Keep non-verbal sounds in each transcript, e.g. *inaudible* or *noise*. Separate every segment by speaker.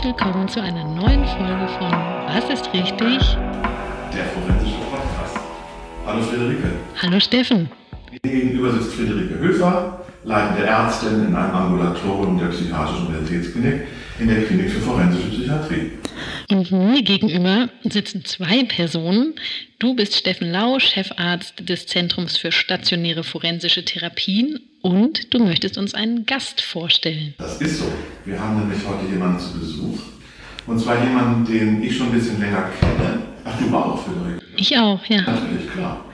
Speaker 1: herzlich willkommen zu einer neuen Folge von Was ist richtig?
Speaker 2: Der forensische Podcast. Hallo Friederike.
Speaker 1: Hallo Steffen.
Speaker 2: Mir gegenüber sitzt Friederike Höfer, leitende Ärztin in einem Ambulatorium der Psychiatrischen Universitätsklinik in der Klinik für forensische Psychiatrie.
Speaker 1: Und mir gegenüber sitzen zwei Personen. Du bist Steffen Lau, Chefarzt des Zentrums für stationäre forensische Therapien und du möchtest uns einen Gast vorstellen.
Speaker 2: Das ist so. Wir haben nämlich heute jemanden zu Besuch. Und zwar jemanden, den ich schon ein bisschen länger kenne. Ach, du auch, Friederike?
Speaker 1: Ich auch, ja.
Speaker 2: Natürlich, klar.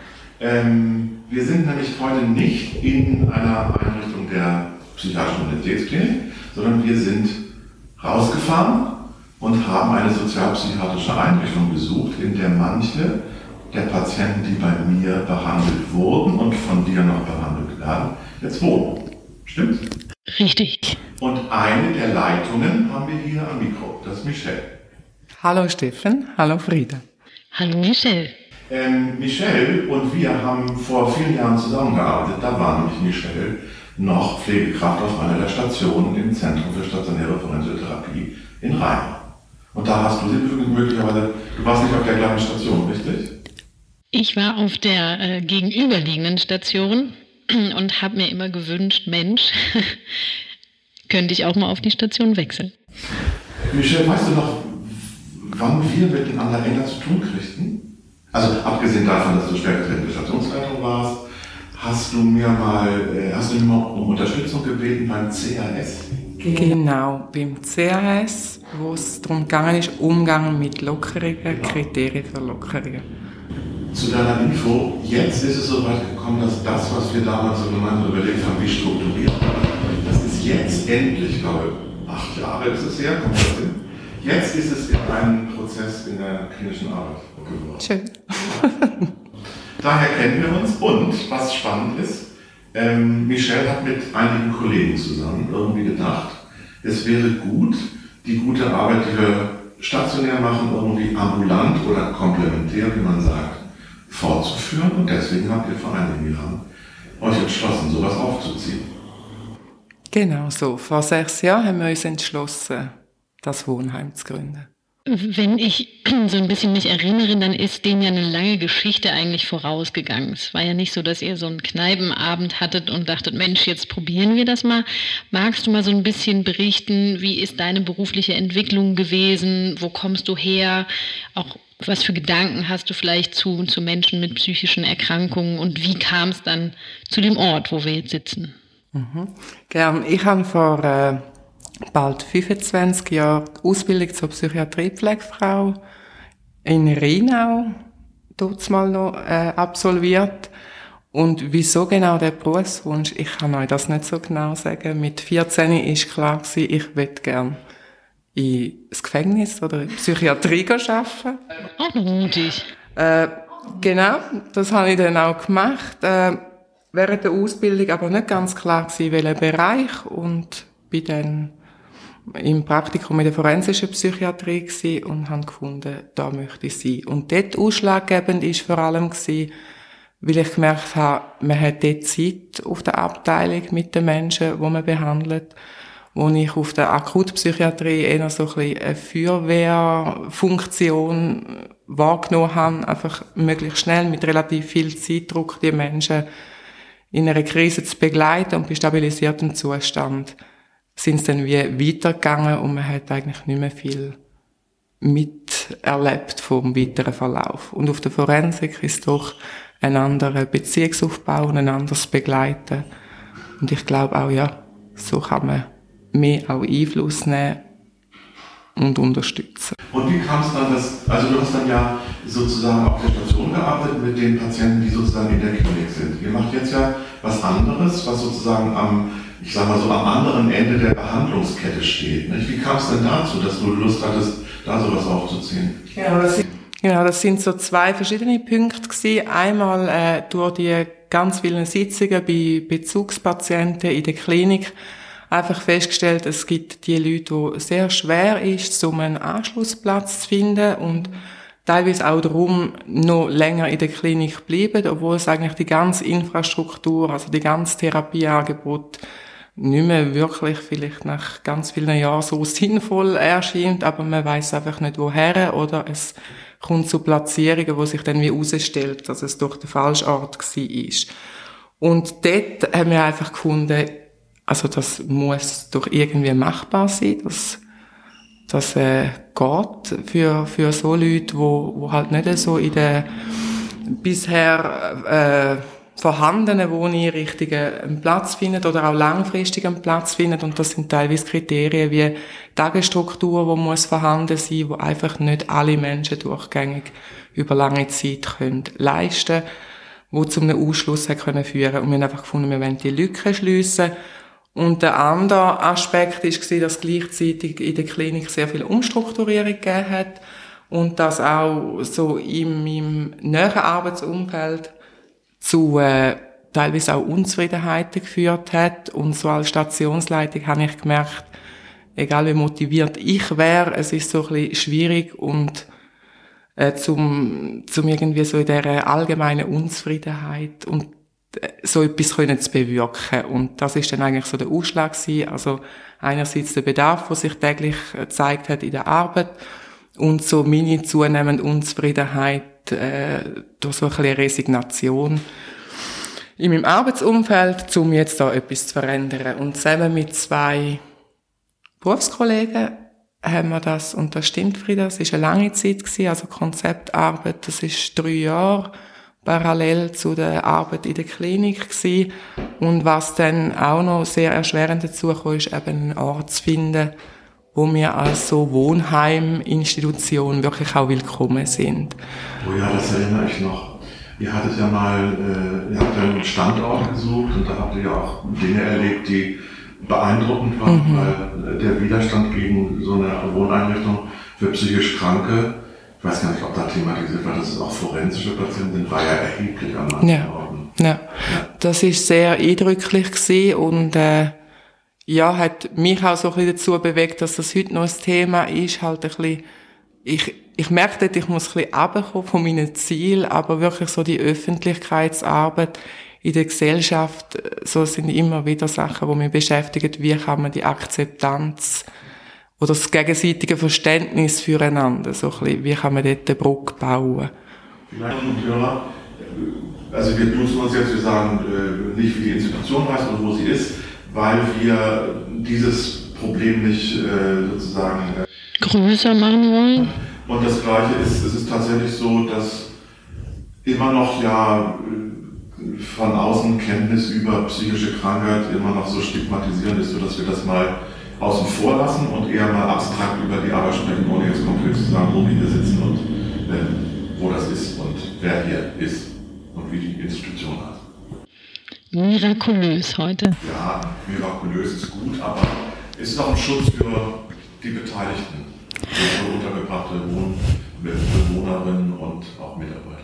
Speaker 2: Ähm, wir sind nämlich heute nicht in einer Einrichtung der Psychiatrischen Universitätsklinik, sondern wir sind rausgefahren und haben eine sozialpsychiatrische Einrichtung besucht, in der manche der Patienten, die bei mir behandelt wurden und von dir noch behandelt werden, jetzt wohnen. Stimmt?
Speaker 1: Richtig.
Speaker 2: Und eine der Leitungen haben wir hier am Mikro, das ist Michelle.
Speaker 3: Hallo Steffen, hallo Frieda.
Speaker 1: Hallo Michelle.
Speaker 2: Ähm, Michelle und wir haben vor vielen Jahren zusammengearbeitet. Da war nämlich Michelle noch Pflegekraft auf einer der Stationen im Zentrum für stationäre forensische Therapie in Rhein. Und da hast du sie möglicherweise, du warst nicht auf der gleichen Station, richtig?
Speaker 1: Ich war auf der äh, gegenüberliegenden Station *clears throat* und habe mir immer gewünscht, Mensch, *laughs* könnte ich auch mal auf die Station wechseln.
Speaker 2: Michelle, weißt du noch, wann wir miteinander enger zu tun kriegten? Also abgesehen davon, dass du stellvertretende Stationsleitung warst, hast du mir mal, äh, hast du mir mal um Unterstützung gebeten beim CAS?
Speaker 3: Genau, beim CAS, wo es darum gegangen ist, Umgang mit Lockerungen, Kriterien für Lockerungen.
Speaker 2: Zu deiner Info, jetzt ist es so weit gekommen, dass das, was wir damals so gemeinsam überlegt haben, wie strukturiert, das ist jetzt endlich, glaube ich, acht Jahre ist es her, kommt das hin? Jetzt ist es in einem Prozess in der klinischen Arbeit geworden.
Speaker 3: Schön. *laughs*
Speaker 2: Daher kennen wir uns und, was spannend ist, ähm, Michelle hat mit einigen Kollegen zusammen irgendwie gedacht, es wäre gut, die gute Arbeit, die wir stationär machen, irgendwie ambulant oder komplementär, wie man sagt, fortzuführen. Und deswegen habt ihr vor einigen Jahren euch entschlossen, sowas aufzuziehen.
Speaker 3: Genau so. Vor sechs Jahren haben wir uns entschlossen, das Wohnheim zu gründen.
Speaker 1: Wenn ich *clears throat* so ein bisschen mich erinnere, dann ist dem ja eine lange Geschichte eigentlich vorausgegangen. Es war ja nicht so, dass ihr so einen Kneipenabend hattet und dachtet, Mensch, jetzt probieren wir das mal. Magst du mal so ein bisschen berichten, wie ist deine berufliche Entwicklung gewesen? Wo kommst du her? Auch was für Gedanken hast du vielleicht zu, zu Menschen mit psychischen Erkrankungen und wie kam es dann zu dem Ort, wo wir jetzt sitzen?
Speaker 3: Mhm. Gern. Ich habe vor äh bald 25 Jahre Ausbildung zur Psychiatriepflegefrau in Rheinau dort mal noch äh, absolviert. Und wieso genau der Berufswunsch? Ich kann euch das nicht so genau sagen. Mit 14 ist klar gewesen, ich möchte gern ins Gefängnis oder in Psychiatrie arbeiten.
Speaker 1: Auch noch mutig.
Speaker 3: Äh, genau, das habe ich dann auch gemacht. Äh, während der Ausbildung aber nicht ganz klar gewesen, welcher Bereich und bin dann im Praktikum in der forensischen Psychiatrie gewesen und habe gefunden, da möchte ich sein. Und dort ausschlaggebend ist vor allem gewesen, weil ich gemerkt habe, man hat dort Zeit auf der Abteilung mit den Menschen, wo man behandelt, wo ich auf der Akutpsychiatrie eher so ein bisschen eine Feuerwehrfunktion wahrgenommen habe, einfach möglichst schnell mit relativ viel Zeitdruck die Menschen in einer Krise zu begleiten und bei stabilisiertem Zustand sind es dann wie weitergegangen und man hat eigentlich nicht mehr viel miterlebt vom weiteren Verlauf. Und auf der Forensik ist doch ein anderer Beziehungsaufbau und ein anderes Begleiten. Und ich glaube auch, ja, so kann man mehr auch Einfluss nehmen und unterstützen.
Speaker 2: Und wie kam es dann, dass, also du hast dann ja sozusagen auf der Station gearbeitet mit den Patienten, die sozusagen in der Klinik sind. Ihr macht jetzt ja was anderes, was sozusagen am ich sag mal so, am anderen Ende der Behandlungskette steht. Nicht? Wie kam es denn dazu, dass du Lust hattest, da sowas aufzuziehen?
Speaker 3: Ja, das sind, genau, das sind so zwei verschiedene Punkte gewesen. Einmal äh, durch die ganz vielen Sitzungen bei Bezugspatienten in der Klinik einfach festgestellt, es gibt die Leute, wo sehr schwer ist, um einen Anschlussplatz zu finden und teilweise auch darum noch länger in der Klinik bleiben, obwohl es eigentlich die ganze Infrastruktur, also die ganze Therapieangebot nicht mehr wirklich vielleicht nach ganz vielen Jahren so sinnvoll erscheint, aber man weiß einfach nicht woher oder es kommt zu Platzierungen, wo sich dann wie herausstellt, dass es doch der falsche Ort war. Und dort haben wir einfach gefunden, also das muss doch irgendwie machbar sein, dass das äh, geht für, für so Leute, wo, wo halt nicht so in der bisher äh, vorhandenen Wohneinrichtungen Platz finden oder auch langfristig einen Platz finden. Und das sind teilweise Kriterien wie Tagesstruktur, wo muss vorhanden sein, wo einfach nicht alle Menschen durchgängig über lange Zeit können leisten wo zu einem Ausschluss können führen Und wir haben einfach gefunden, wir wollen die Lücke schliessen. Und der andere Aspekt war, dass gleichzeitig in der Klinik sehr viel Umstrukturierung gegeben hat und dass auch so in meinem näheren Arbeitsumfeld zu äh, teilweise auch Unzufriedenheiten geführt hat. Und so als Stationsleitung habe ich gemerkt, egal wie motiviert ich wäre, es ist so ein bisschen schwierig und äh, zum, zum irgendwie so in dieser allgemeinen Unzufriedenheit und so etwas können zu bewirken. Und das ist dann eigentlich so der Ausschlag gewesen. Also einerseits der Bedarf, der sich täglich äh, gezeigt hat in der Arbeit und so meine zunehmende Unzufriedenheit äh, durch so ein bisschen Resignation in meinem Arbeitsumfeld, um jetzt da etwas zu verändern. Und zusammen mit zwei Berufskollegen haben wir das, und das stimmt, Frieda, es ist eine lange Zeit gewesen, also Konzeptarbeit, das ist drei Jahre parallel zu der Arbeit in der Klinik gewesen. Und was dann auch noch sehr erschwerend dazu kam, ist eben einen Ort zu finden, wo wir als so Wohnheiminstitution wirklich auch willkommen sind.
Speaker 2: Oh ja, das erinnere ich noch. Ihr hattet ja mal, äh, ihr habt ja einen Standort gesucht und da habt ihr ja auch Dinge erlebt, die beeindruckend waren, mhm. weil der Widerstand gegen so eine Wohneinrichtung für psychisch Kranke, ich weiß gar nicht, ob da thematisiert war, dass es auch forensische Patienten sind, war ja erheblich an manchen
Speaker 3: ja. Ja. ja, das ist sehr eindrücklich gewesen und äh, ja, hat mich auch so ein bisschen dazu bewegt, dass das heute noch ein Thema ist, halt ein bisschen, ich, ich merke ich muss ein bisschen runterkommen von meinen Zielen, aber wirklich so die Öffentlichkeitsarbeit in der Gesellschaft, so sind immer wieder Sachen, die mich beschäftigen, wie kann man die Akzeptanz oder das gegenseitige Verständnis füreinander, so ein bisschen, wie kann man dort eine Brücke bauen.
Speaker 2: Hörer, also wir tun uns jetzt, wir sagen äh, nicht, wie die Institution heißt und wo sie ist, weil wir dieses Problem nicht äh, sozusagen äh,
Speaker 1: größer machen wollen.
Speaker 2: Und das Gleiche ist, es ist tatsächlich so, dass immer noch ja von außen Kenntnis über psychische Krankheit immer noch so stigmatisierend ist, sodass wir das mal außen vor lassen und eher mal abstrakt über die Arbeit sprechen, ohne jetzt konkret zu sagen, wo wir hier sitzen und äh, wo das ist und wer hier ist und wie die Institution heißt.
Speaker 1: Mirakulös heute.
Speaker 2: Ja, mirakulös ist gut, aber es ist auch ein Schutz für die Beteiligten, für untergebrachte Bewohnerinnen und auch Mitarbeiter.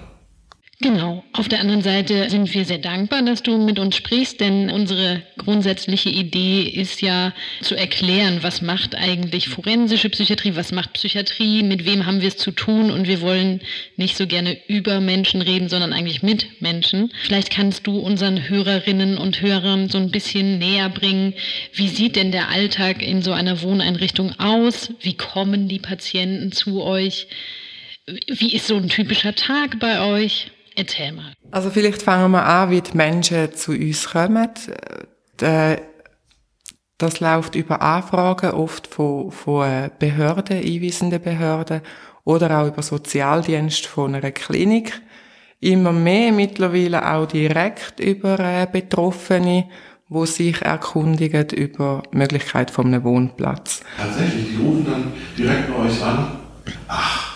Speaker 1: Genau. Auf der anderen Seite sind wir sehr dankbar, dass du mit uns sprichst, denn unsere grundsätzliche Idee ist ja zu erklären, was macht eigentlich forensische Psychiatrie, was macht Psychiatrie, mit wem haben wir es zu tun und wir wollen nicht so gerne über Menschen reden, sondern eigentlich mit Menschen. Vielleicht kannst du unseren Hörerinnen und Hörern so ein bisschen näher bringen, wie sieht denn der Alltag in so einer Wohneinrichtung aus? Wie kommen die Patienten zu euch? Wie ist so ein typischer Tag bei euch? Erzähl mal.
Speaker 3: Also vielleicht fangen wir an, wie die Menschen zu uns kommen. Äh, das läuft über Anfragen, oft von, von Behörden, einweisenden Behörden oder auch über Sozialdienst von einer Klinik. Immer mehr mittlerweile auch direkt über Betroffene, wo sich erkundigen über die Möglichkeit von einem Wohnplatz.
Speaker 2: Tatsächlich, die rufen dann direkt bei euch an. Ach,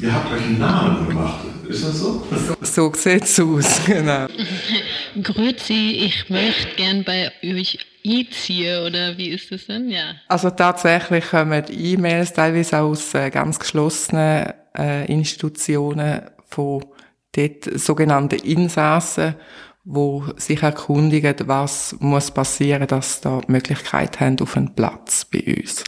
Speaker 2: Ihr habt euch einen Namen gemacht. Ist das so?
Speaker 3: So sieht es aus, *laughs* genau. *laughs*
Speaker 1: Grüezi, ich möchte gern bei euch einziehen, oder wie ist das denn? Ja.
Speaker 3: Also tatsächlich kommen E-Mails teilweise aus äh, ganz geschlossenen äh, Institutionen von dort sogenannten Insassen, wo sich erkundigen, was muss passieren, dass da die Möglichkeit haben auf einen Platz bei uns.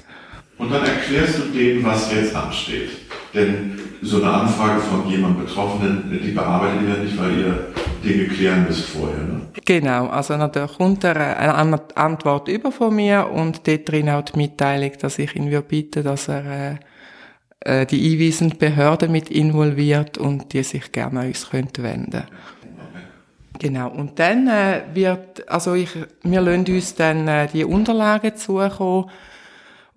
Speaker 2: Und dann erklärst du denen, was jetzt ansteht. Denn so eine Anfrage von jemandem Betroffenen, die bearbeitet ihr nicht, weil ihr Dinge klären müsst vorher. Ne?
Speaker 3: Genau, also natürlich kommt er eine Antwort über von mir und dort drin auch die Mitteilung, dass ich ihn bitten, dass er äh, die einweisende Behörde mit involviert und die sich gerne an uns könnte wenden Genau. Und dann äh, wird, also ich, wir lassen uns dann äh, die Unterlagen zukommen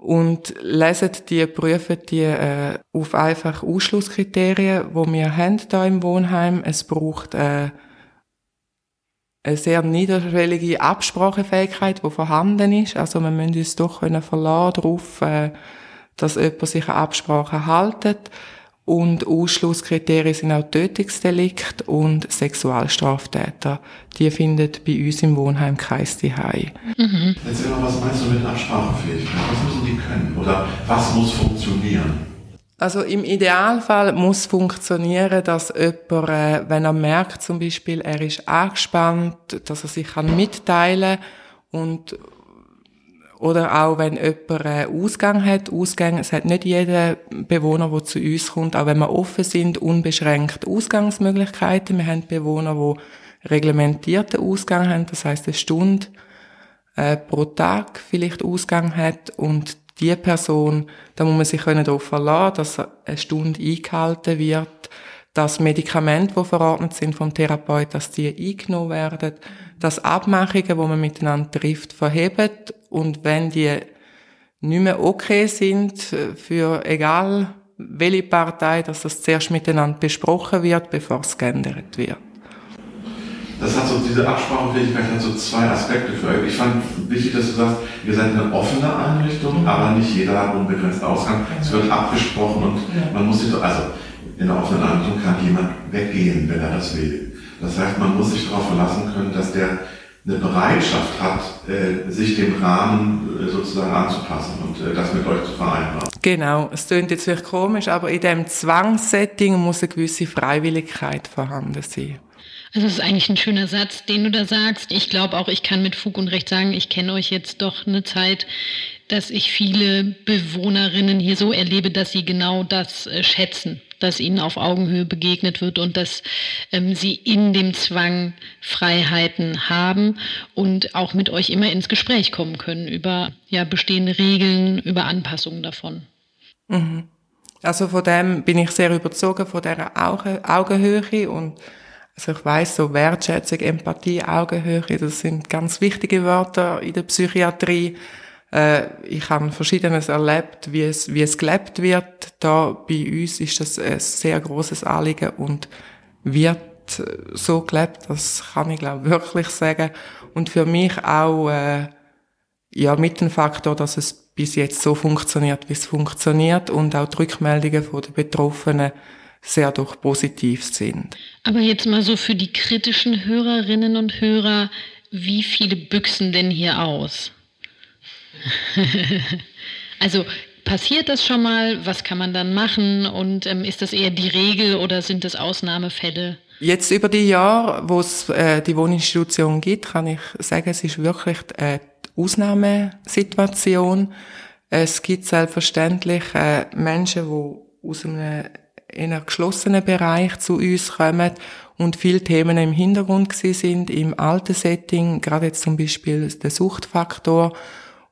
Speaker 3: und lesen die, prüfen die äh, auf einfach Ausschlusskriterien, wo wir haben da im Wohnheim. Es braucht äh, eine sehr niederschwellige Absprachefähigkeit, die vorhanden ist. Also wir müssen uns doch können darauf, äh, dass jemand sich an Absprachen haltet. Und Ausschlusskriterien sind auch Tötungsdelikt und Sexualstraftäter. Die finden bei uns im Wohnheim kein Zuhause.
Speaker 2: Mhm. Erzähl mal, was meinst du mit Absprachefähigkeit? Was müssen die können? Oder was muss funktionieren?
Speaker 3: Also im Idealfall muss funktionieren, dass jemand, äh, wenn er merkt zum Beispiel, er ist angespannt, dass er sich kann mitteilen und oder auch wenn jemand einen Ausgang hat, Ausgang, es hat nicht jeder Bewohner, der zu uns kommt, auch wenn wir offen sind, unbeschränkt Ausgangsmöglichkeiten. Wir haben Bewohner, die reglementierten Ausgang haben, das heißt eine Stunde äh, pro Tag vielleicht Ausgang hat. Und die Person, da muss man sich darauf verlassen, dass eine Stunde eingehalten wird, dass Medikamente, die verordnet sind vom Therapeut, dass die eingenommen werden, dass Abmachungen, die man miteinander trifft, verhebt und wenn die nicht mehr okay sind, für egal welche Partei, dass das zuerst miteinander besprochen wird, bevor es geändert wird.
Speaker 2: Das hat so, diese Absprachefähigkeit hat so zwei Aspekte für euch. Ich fand wichtig, dass du sagst, ihr seid eine offene Einrichtung, aber nicht jeder hat unbegrenzt Ausgang. Es wird abgesprochen und man muss sich, so, also in offenen Einrichtung kann jemand weggehen, wenn er das will. Das heißt, man muss sich darauf verlassen können, dass der eine Bereitschaft hat, äh, sich dem Rahmen äh, sozusagen anzupassen und äh, das mit euch zu vereinbaren.
Speaker 3: Genau, es klingt jetzt vielleicht komisch, aber in dem Zwangssetting muss eine gewisse Freiwilligkeit vorhanden sein.
Speaker 1: Also das ist eigentlich ein schöner Satz, den du da sagst. Ich glaube auch, ich kann mit Fug und Recht sagen, ich kenne euch jetzt doch eine Zeit, dass ich viele Bewohnerinnen hier so erlebe, dass sie genau das äh, schätzen, dass ihnen auf Augenhöhe begegnet wird und dass ähm, sie in dem Zwang Freiheiten haben und auch mit euch immer ins Gespräch kommen können über ja, bestehende Regeln, über Anpassungen davon.
Speaker 3: Mhm. Also von dem bin ich sehr überzogen, von dieser Augenhöhe und also ich weiß so Wertschätzung, Empathie, Augenhöhe, das sind ganz wichtige Wörter in der Psychiatrie. Äh, ich habe Verschiedenes erlebt, wie es, wie es gelebt wird. Da bei uns ist das ein sehr großes Anliegen und wird so gelebt, das kann ich glaube wirklich sagen. Und für mich auch äh, ja mit dem Faktor, dass es bis jetzt so funktioniert, wie es funktioniert und auch die Rückmeldungen von den Betroffenen sehr doch positiv sind.
Speaker 1: Aber jetzt mal so für die kritischen Hörerinnen und Hörer, wie viele büchsen denn hier aus? *laughs* also passiert das schon mal? Was kann man dann machen? Und ähm, ist das eher die Regel oder sind das Ausnahmefälle?
Speaker 3: Jetzt über die Jahre, wo es äh, die Wohninstitution gibt, kann ich sagen, es ist wirklich eine Ausnahmesituation. Es gibt selbstverständlich äh, Menschen, die aus einem in einem geschlossenen Bereich zu uns kommen und viele Themen im Hintergrund sind im alten Setting, gerade jetzt zum Beispiel der Suchtfaktor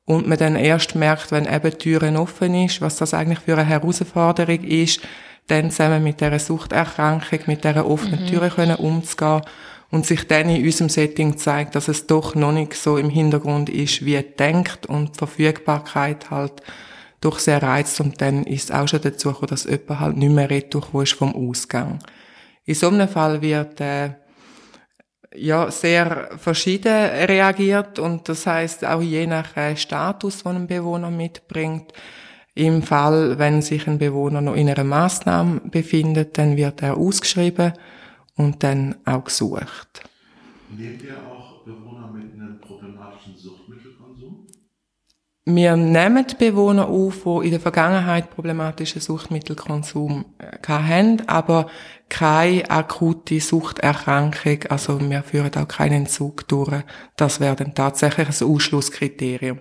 Speaker 3: und man dann erst merkt, wenn eben Türen offen ist, was das eigentlich für eine Herausforderung ist, dann zusammen mit dieser Suchterkrankung, mit dieser offenen mhm. Türe können umzugehen und sich dann in unserem Setting zeigt, dass es doch noch nicht so im Hintergrund ist, wie denkt und die Verfügbarkeit halt doch sehr reizt und dann ist es auch schon dazu gekommen, dass jemand halt nicht mehr retour ist vom Ausgang. In so einem Fall wird äh, ja sehr verschieden reagiert und das heißt auch je nach äh, Status, den ein Bewohner mitbringt. Im Fall, wenn sich ein Bewohner noch in einer Maßnahme befindet, dann wird er ausgeschrieben und dann auch gesucht.
Speaker 2: Nehmt ihr auch Bewohner mit einem problematischen Suchtmittelkonsum?
Speaker 3: Wir nehmen Bewohner auf, die in der Vergangenheit problematischen Suchtmittelkonsum äh, hatten, aber keine akute Suchterkrankung, also wir führen auch keinen Entzug durch. Das wäre dann tatsächlich ein Ausschlusskriterium.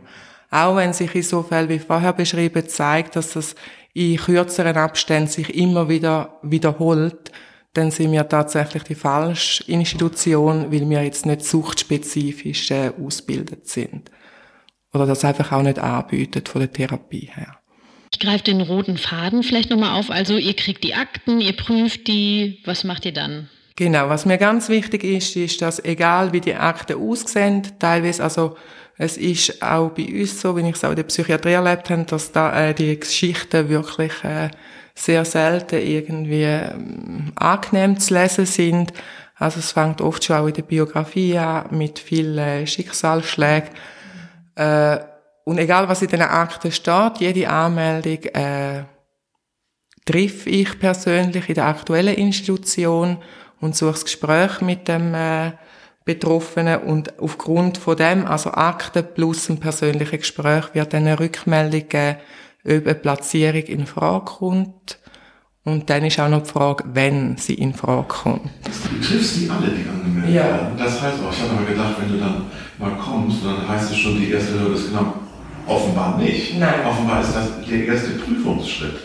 Speaker 3: Auch wenn sich in so Fällen wie vorher beschrieben zeigt, dass das in kürzeren Abständen sich immer wieder wiederholt, dann sind wir tatsächlich die falsche Institution, weil wir jetzt nicht suchtspezifisch äh, ausgebildet sind. Oder das einfach auch nicht anbieten von der Therapie her.
Speaker 1: Ich greife den roten Faden vielleicht nochmal auf. Also ihr kriegt die Akten, ihr prüft die. Was macht ihr dann?
Speaker 3: Genau, was mir ganz wichtig ist, ist, dass egal wie die Akten aussehen, teilweise, also es ist auch bei uns so, wenn ich es auch in der Psychiatrie erlebt habe, dass da äh, die Geschichten wirklich äh, sehr selten irgendwie ähm, angenehm zu lesen sind. Also es fängt oft schon auch in der Biografie an mit vielen Schicksalsschlägen. Äh, und egal was in den Akten steht, jede Anmeldung äh, treffe ich persönlich in der aktuellen Institution und suche das Gespräch mit dem äh, Betroffenen und aufgrund von dem, also Akten plus ein persönliches Gespräch, wird dann eine Rückmeldung geben, ob eine Platzierung in Frage kommt. Und dann ist auch noch die Frage, wenn sie in Frage kommt.
Speaker 2: Du triffst die alle, die angemeldet ja. werden. Das heißt auch, ich habe mir gedacht, wenn du dann mal kommst, dann heißt es schon, die erste Hürde ist genau. Offenbar nicht.
Speaker 3: Nein.
Speaker 2: Offenbar ist das der erste Prüfungsschritt.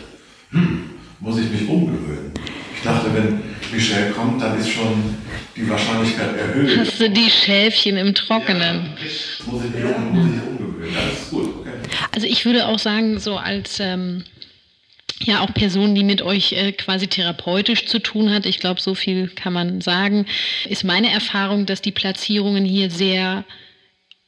Speaker 2: Hm, muss ich mich umgewöhnen. Ich dachte, wenn Michelle kommt, dann ist schon die Wahrscheinlichkeit erhöht.
Speaker 1: Hast du die Schäfchen im Trockenen?
Speaker 2: Ja, muss ich mich, um, muss ich umgewöhnen. Das ist gut, okay.
Speaker 1: Also ich würde auch sagen, so als ähm, ja auch Person, die mit euch äh, quasi therapeutisch zu tun hat, ich glaube, so viel kann man sagen, ist meine Erfahrung, dass die Platzierungen hier sehr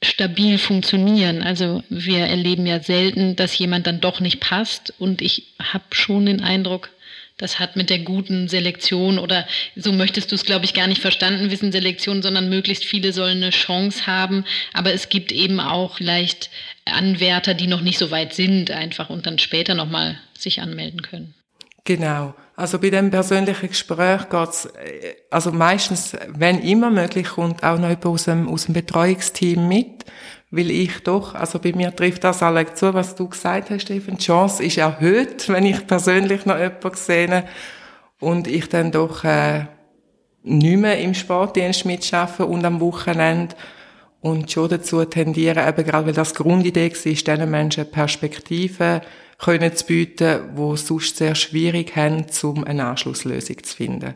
Speaker 1: stabil funktionieren. Also wir erleben ja selten, dass jemand dann doch nicht passt und ich habe schon den Eindruck, das hat mit der guten Selektion oder so möchtest du es, glaube ich, gar nicht verstanden wissen, Selektion, sondern möglichst viele sollen eine Chance haben. Aber es gibt eben auch vielleicht Anwärter, die noch nicht so weit sind, einfach und dann später nochmal sich anmelden können.
Speaker 3: Genau. Also bei dem persönlichen Gespräch geht's, äh, also meistens, wenn immer möglich, kommt auch noch jemand aus dem, aus dem Betreuungsteam mit, weil ich doch, also bei mir trifft das alle zu, was du gesagt hast, Stefan. Die Chance ist erhöht, *laughs* wenn ich persönlich noch jemanden sehe und ich dann doch äh, nicht mehr im Sportdienst mitarbeite und am Wochenende und schon dazu tendieren, eben gerade weil das Grundidee war, diesen Menschen Perspektiven können zu bieten, wo sonst sehr schwierig haben, um eine Anschlusslösung zu finden.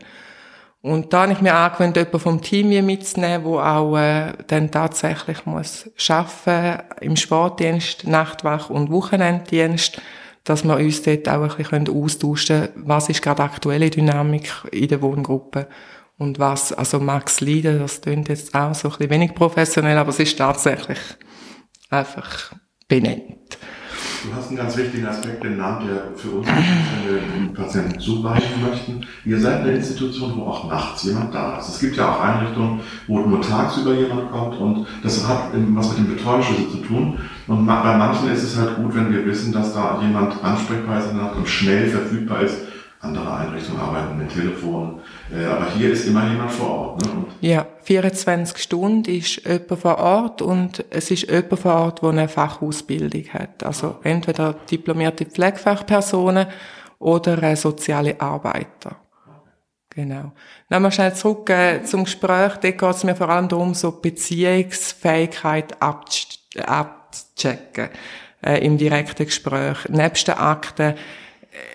Speaker 3: Und da habe ich mir angewöhnt, jemanden vom Team mitzunehmen, wo auch äh, dann tatsächlich muss arbeiten im Sportdienst, Nachtwach und Wochenenddienst, dass wir uns dort auch ein bisschen austauschen können, was ist gerade aktuelle Dynamik in der Wohngruppe und was, also Max leiden, das klingt jetzt auch so ein bisschen wenig professionell, aber es ist tatsächlich einfach benannt.
Speaker 2: Du hast einen ganz wichtigen Aspekt genannt, der für uns wenn wir den Patienten zuweisen möchten. Ihr seid eine Institution, wo auch nachts jemand da ist. Es gibt ja auch Einrichtungen, wo nur tagsüber jemand kommt und das hat was mit dem Betreuungsschlüssel zu tun. Und bei manchen ist es halt gut, wenn wir wissen, dass da jemand ansprechbar ist und schnell verfügbar ist andere Einrichtungen arbeiten mit Telefon. Äh, aber hier ist immer jemand vor Ort. Ne?
Speaker 3: Ja, 24 Stunden ist jemand vor Ort und es ist jemand vor Ort, der eine Fachausbildung hat. Also entweder diplomierte Pflegefachpersonen oder soziale Arbeiter. Genau. Wir schnell zurück äh, zum Gespräch. Dort geht es mir vor allem darum, so Beziehungsfähigkeit abzuchecken äh, im direkten Gespräch. Nebst den Akten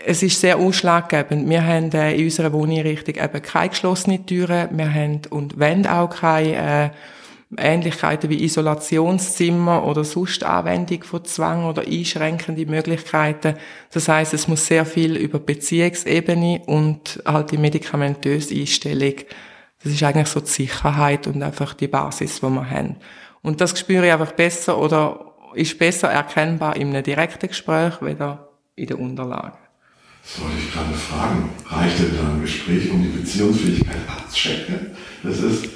Speaker 3: es ist sehr ausschlaggebend. Wir haben äh, in unserer Wohneinrichtung eben keine geschlossenen Türen. Wir haben und wollen auch keine äh, Ähnlichkeiten wie Isolationszimmer oder sonst Anwendung von Zwang oder einschränkende Möglichkeiten. Das heißt, es muss sehr viel über Beziehungsebene und halt die medikamentöse Einstellung. Das ist eigentlich so die Sicherheit und einfach die Basis, die wir haben. Und das spüre ich einfach besser oder ist besser erkennbar in einem direkten Gespräch, weder in der Unterlage.
Speaker 2: Das wollte ich gerade fragen. Reicht denn da ein Gespräch, um die Beziehungsfähigkeit abzuchecken? Das ist.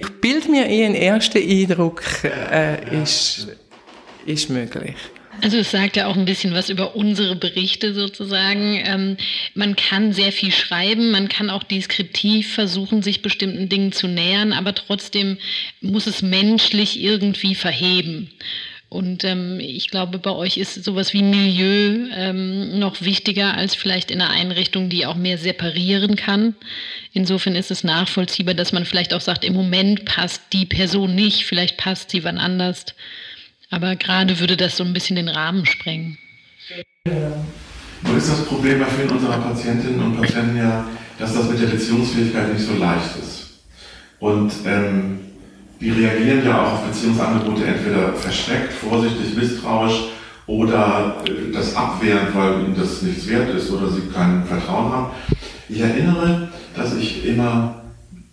Speaker 3: Ich bilde mir eh einen ersten Eindruck, äh, ist, ist möglich.
Speaker 1: Also es sagt ja auch ein bisschen was über unsere Berichte sozusagen. Ähm, man kann sehr viel schreiben, man kann auch deskriptiv versuchen, sich bestimmten Dingen zu nähern, aber trotzdem muss es menschlich irgendwie verheben. Und ähm, ich glaube, bei euch ist sowas wie Milieu ähm, noch wichtiger als vielleicht in einer Einrichtung, die auch mehr separieren kann. Insofern ist es nachvollziehbar, dass man vielleicht auch sagt, im Moment passt die Person nicht, vielleicht passt sie wann anders. Aber gerade würde das so ein bisschen den Rahmen sprengen.
Speaker 2: Nun ist das Problem bei vielen unserer Patientinnen und Patienten ja, dass das mit der Beziehungsfähigkeit nicht so leicht ist. Und ähm, die reagieren ja auch auf Beziehungsangebote entweder verschreckt, vorsichtig, misstrauisch oder äh, das abwehrend, weil ihnen das nichts wert ist oder sie kein Vertrauen haben. Ich erinnere, dass ich immer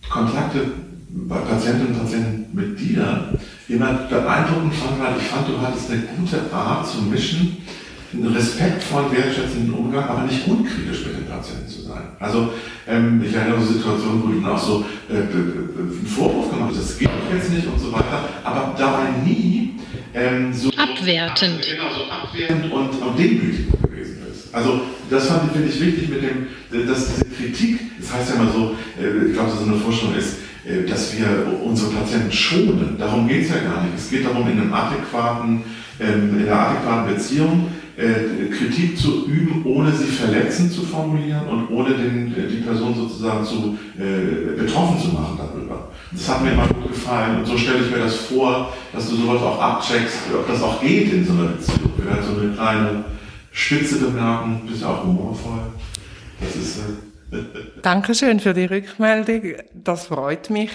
Speaker 2: Kontakte bei Patientinnen und Patienten mit dir immer beeindruckend fand, weil ich fand, du hattest eine gute Art zu mischen, einen respektvollen, wertschätzenden Umgang, aber nicht unkritisch mit den Patienten zu sein. Also ähm, ich erinnere Situationen, wo dann auch so äh, einen Vorwurf gemacht hast, das geht jetzt nicht und so weiter, aber dabei nie ähm, so
Speaker 1: abwertend.
Speaker 2: Genau, so abwertend und, und demütig gewesen ist. Also das fand finde ich wichtig mit dem, dass diese Kritik, das heißt ja immer so, äh, ich glaube, so eine Vorstellung ist, äh, dass wir unsere Patienten schonen. Darum geht es ja gar nicht. Es geht darum, in, einem adäquaten, ähm, in einer adäquaten Beziehung äh, Kritik zu üben, ohne sie verletzend zu formulieren und ohne den, die Person sozusagen zu, äh, betroffen zu machen darüber. Das hat mir immer gut gefallen und so stelle ich mir das vor, dass du sowas auch abcheckst, ob das auch geht in so einer Beziehung. Wir werden so eine kleine Spitze bemerken, bist ja auch humorvoll. Das ist. Äh, *laughs*
Speaker 3: Dankeschön für die Rückmeldung. Das freut mich.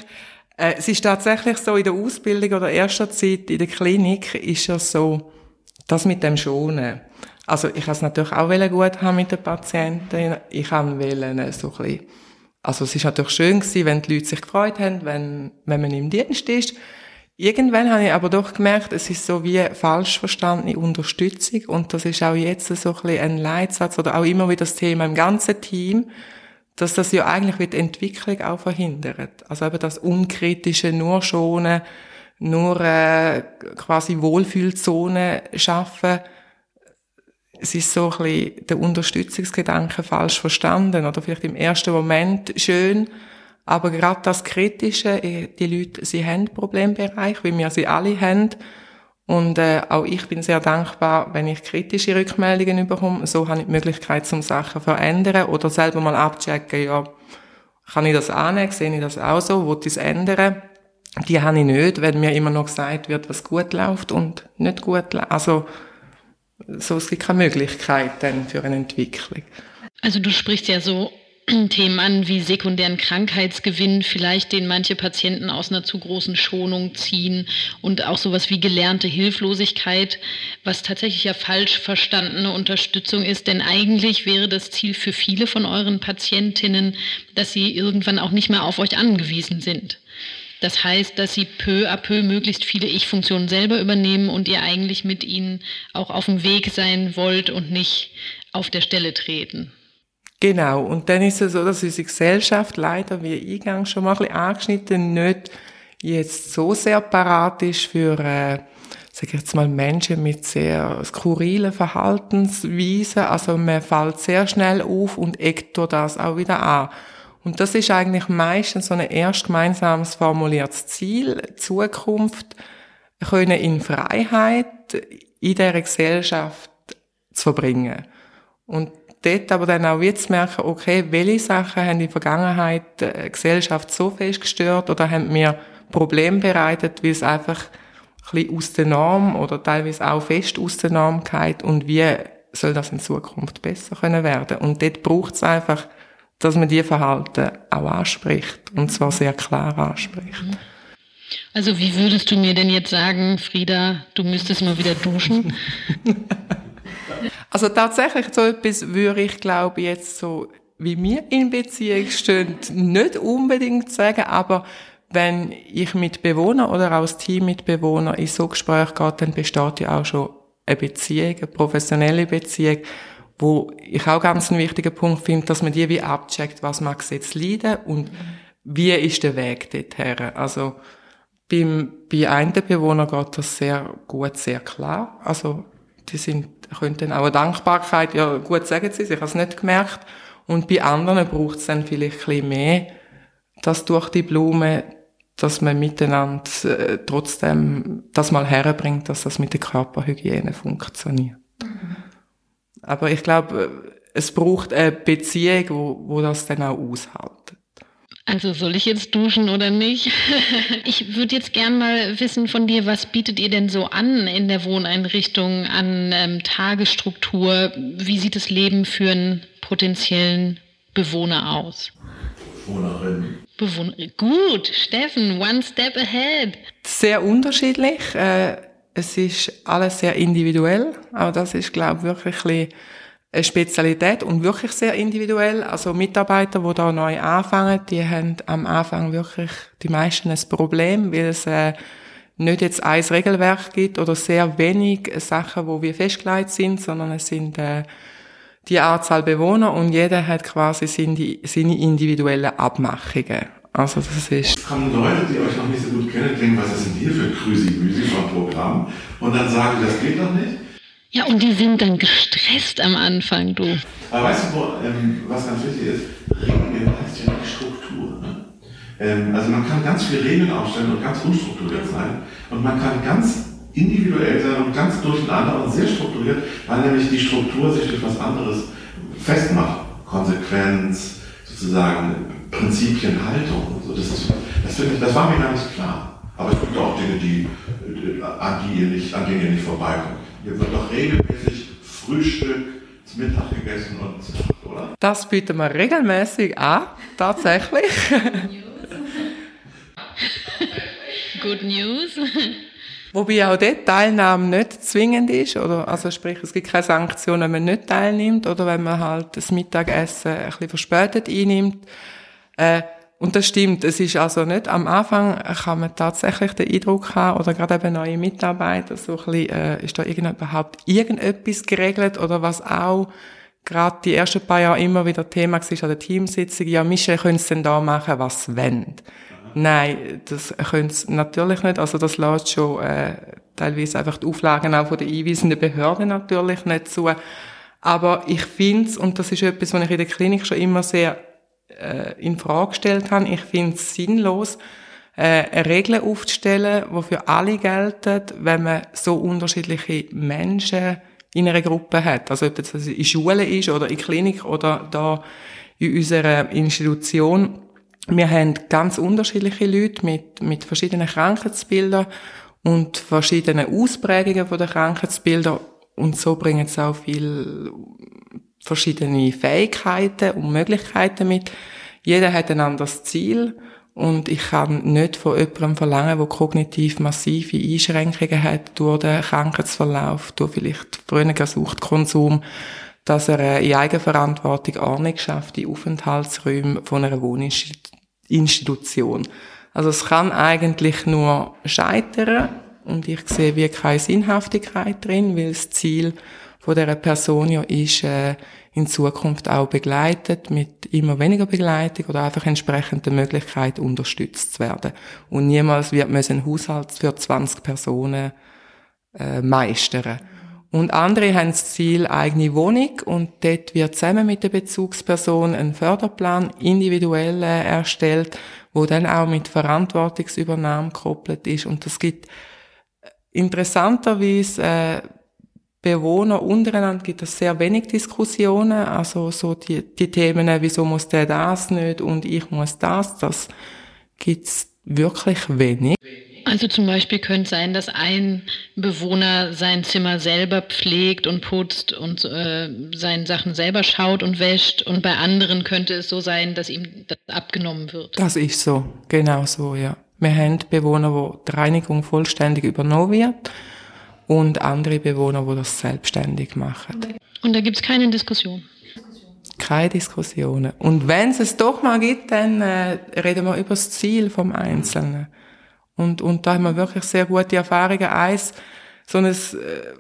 Speaker 3: Äh, es ist tatsächlich so, in der Ausbildung oder erster Zeit in der Klinik ist ja so, das mit dem Schonen. Also ich es natürlich auch gut haben mit den Patienten. Ich habe wollen so ein bisschen, also es ist natürlich schön gewesen, wenn die Leute sich gefreut haben, wenn, wenn man im Dienst ist. Irgendwann habe ich aber doch gemerkt, es ist so wie falsch verstandene Unterstützung und das ist auch jetzt so ein bisschen ein Leitsatz oder auch immer wieder das Thema im ganzen Team, dass das ja eigentlich die Entwicklung auch verhindert. Also eben das unkritische nur schonen, nur äh, quasi Wohlfühlzone schaffen. Es ist so ein bisschen der Unterstützungsgedanke falsch verstanden oder vielleicht im ersten Moment schön, aber gerade das Kritische, äh, die Leute, sie haben Problembereich, wie wir sie alle haben. Und äh, auch ich bin sehr dankbar, wenn ich kritische Rückmeldungen bekomme. So habe ich die Möglichkeit, zum Sachen zu verändern oder selber mal abchecken, ja, kann ich das annehmen, sehe ich das auch so, will ich es ändern die habe ich nicht, wenn mir immer noch gesagt wird, was gut läuft und nicht gut läuft. Also, so, es gibt keine Möglichkeit dann für eine Entwicklung.
Speaker 1: Also du sprichst ja so *clears throat* Themen an wie sekundären Krankheitsgewinn, vielleicht den manche Patienten aus einer zu großen Schonung ziehen und auch sowas wie gelernte Hilflosigkeit, was tatsächlich ja falsch verstandene Unterstützung ist, denn eigentlich wäre das Ziel für viele von euren Patientinnen, dass sie irgendwann auch nicht mehr auf euch angewiesen sind. Das heißt, dass sie peu à peu möglichst viele Ich-Funktionen selber übernehmen und ihr eigentlich mit ihnen auch auf dem Weg sein wollt und nicht auf der Stelle treten.
Speaker 3: Genau. Und dann ist es so, dass unsere Gesellschaft leider, wie eingangs schon mal ein bisschen angeschnitten, nicht jetzt so sehr parat ist für, äh, sag ich jetzt mal, Menschen mit sehr skurrilen Verhaltensweisen. Also man fällt sehr schnell auf und eckt durch das auch wieder an. Und das ist eigentlich meistens so ein erst gemeinsames formuliertes Ziel, Zukunft können in Freiheit in dieser Gesellschaft zu verbringen. Und dort aber dann auch jetzt merken, okay, welche Sachen haben in der Vergangenheit die Gesellschaft so fest gestört oder haben mir Probleme bereitet, wie es einfach ein bisschen aus der Norm oder teilweise auch fest aus der Norm geht und wie soll das in Zukunft besser können werden. Und dort braucht es einfach dass man die Verhalten auch anspricht und zwar sehr klar anspricht.
Speaker 1: Also wie würdest du mir denn jetzt sagen, Frieda, du müsstest mal wieder duschen? *laughs*
Speaker 3: also tatsächlich so etwas würde ich glaube jetzt so, wie wir in Beziehung stehen, nicht unbedingt sagen, aber wenn ich mit Bewohnern oder auch das Team mit Bewohnern in so Gespräch gehe, dann besteht ja auch schon eine Beziehung, eine professionelle Beziehung wo ich auch ganz einen wichtigen Punkt finde, dass man die wie abcheckt, was mag es jetzt leiden und wie ist der Weg dorthin. Also beim, bei einem Bewohner geht das sehr gut, sehr klar. Also die sind, können dann auch eine Dankbarkeit, ja gut sagen sie, ich habe es nicht gemerkt. Und bei anderen braucht es dann vielleicht ein bisschen mehr, dass durch die Blume, dass man miteinander äh, trotzdem das mal herbringt, dass das mit der Körperhygiene funktioniert. Mhm. Aber ich glaube, es braucht eine Beziehung, wo, wo das dann auch aushält.
Speaker 1: Also soll ich jetzt duschen oder nicht? *laughs* Ich würde jetzt gern mal wissen von dir, was bietet ihr denn so an in der Wohneinrichtung an ähm, Tagesstruktur? Wie sieht das Leben für einen potenziellen Bewohner aus?
Speaker 2: Bewohnerin.
Speaker 1: Bewohner. Gut, Steffen, one step ahead.
Speaker 3: Sehr unterschiedlich. Äh, es ist alles sehr individuell, aber das ist, glaube ich, wirklich ein eine Spezialität und wirklich sehr individuell. Also Mitarbeiter, die da neu anfangen, die haben am Anfang wirklich die meisten ein Problem, weil es äh, nicht jetzt ein Regelwerk gibt oder sehr wenig Sachen, wo wir festgelegt sind, sondern es sind äh, die Anzahl Bewohner und jeder hat quasi seine, seine individuellen Abmachungen. Also das ist...
Speaker 2: Es kommen Leute, die euch noch nicht so gut kennen, denken, was ist denn hier für Krüsi-Müsi vom Programm? Und dann sagen, das geht doch nicht.
Speaker 1: Ja, und die sind dann gestresst am Anfang, du.
Speaker 2: Aber weißt du, wo, ähm, was ganz wichtig ist? Regeln heißt ja die Struktur. Ne? Ähm, also man kann ganz viele Regeln aufstellen und ganz unstrukturiert sein. Und man kann ganz individuell sein und ganz durcheinander und sehr strukturiert, weil nämlich die Struktur sich durch was anderes festmacht. Konsequenz, sozusagen Prinzipien, Haltung. So. Das, ist, das, ich, das war mir gar nicht klar. Aber es gibt auch Dinge, die, äh, an, die ihr nicht, an denen ihr nicht vorbeikommt. Hier wird doch regelmäßig Frühstück zum Mittag gegessen und oder?
Speaker 3: Das bieten wir regelmäßig an, tatsächlich. *laughs*
Speaker 1: Good News.
Speaker 3: Wobei auch dort Teilnahme nicht zwingend ist, oder, also sprich, es gibt keine Sanktionen, wenn man nicht teilnimmt, oder wenn man halt das Mittagessen ein bisschen verspätet einnimmt. Äh, und das stimmt, es ist also nicht, am Anfang kann man tatsächlich den Eindruck haben, oder gerade eben neue Mitarbeiter, so ein bisschen, äh, ist da irgend überhaupt irgendetwas geregelt, oder was auch gerade die ersten paar Jahre immer wieder Thema war an der Teamsitzung, ja, Michel, können Sie denn da machen, was Sie wollen? Nein, das können sie natürlich nicht. Also das lässt schon äh, teilweise einfach die Auflagen auch von der einweisenden Behörde natürlich nicht zu. Aber ich finde es, und das ist etwas, was ich in der Klinik schon immer sehr äh, in Frage gestellt habe, ich finde es sinnlos, äh, eine Regel aufzustellen, die für alle gelten, wenn man so unterschiedliche Menschen in einer Gruppe hat. Also ob das in Schule ist oder in Klinik oder da in unserer Institution. Wir haben ganz unterschiedliche Leute mit, mit verschiedenen Krankheitsbildern und verschiedenen Ausprägungen der Krankheitsbilder und so bringen sie auch viel verschiedene Fähigkeiten und Möglichkeiten mit. Jeder hat ein anderes Ziel und ich kann nicht von jemandem verlangen, der kognitiv massive Einschränkungen hat durch den Krankheitsverlauf, durch vielleicht früheren Suchtkonsum, dass er in Eigenverantwortung Ordnung schafft, die Aufenthaltsräume von einer Wohninstitution Institution. Also es kann eigentlich nur scheitern und ich sehe wie keine Sinnhaftigkeit drin, weil das Ziel von der Person ja ist, äh, in Zukunft auch begleitet, mit immer weniger Begleitung oder einfach entsprechende Möglichkeit unterstützt zu werden. Und niemals wird man einen Haushalt für 20 Personen äh, meistern. Und andere haben das Ziel eigene Wohnung und dort wird zusammen mit der Bezugsperson ein Förderplan individuell äh, erstellt, wo dann auch mit Verantwortungsübernahme gekoppelt ist. Und es gibt äh, interessanterweise äh, Bewohner untereinander gibt es sehr wenig Diskussionen, also so die, die Themen, äh, wieso muss der das nicht und ich muss das, das gibt's wirklich wenig.
Speaker 1: Also zum Beispiel könnte es sein, dass ein Bewohner sein Zimmer selber pflegt und putzt und äh, seine Sachen selber schaut und wäscht und bei anderen könnte es so sein, dass ihm das abgenommen wird.
Speaker 3: Das ist so, genau so, ja. Wir haben Bewohner, wo die Reinigung vollständig übernommen wird und andere Bewohner, wo das selbstständig machen.
Speaker 1: Und da gibt es keine Diskussion?
Speaker 3: Keine Diskussionen. Und wenn es es doch mal gibt, dann äh, reden wir über das Ziel vom Einzelnen. Und, und da haben wir wirklich sehr gute Erfahrungen. Eins, so ein, äh,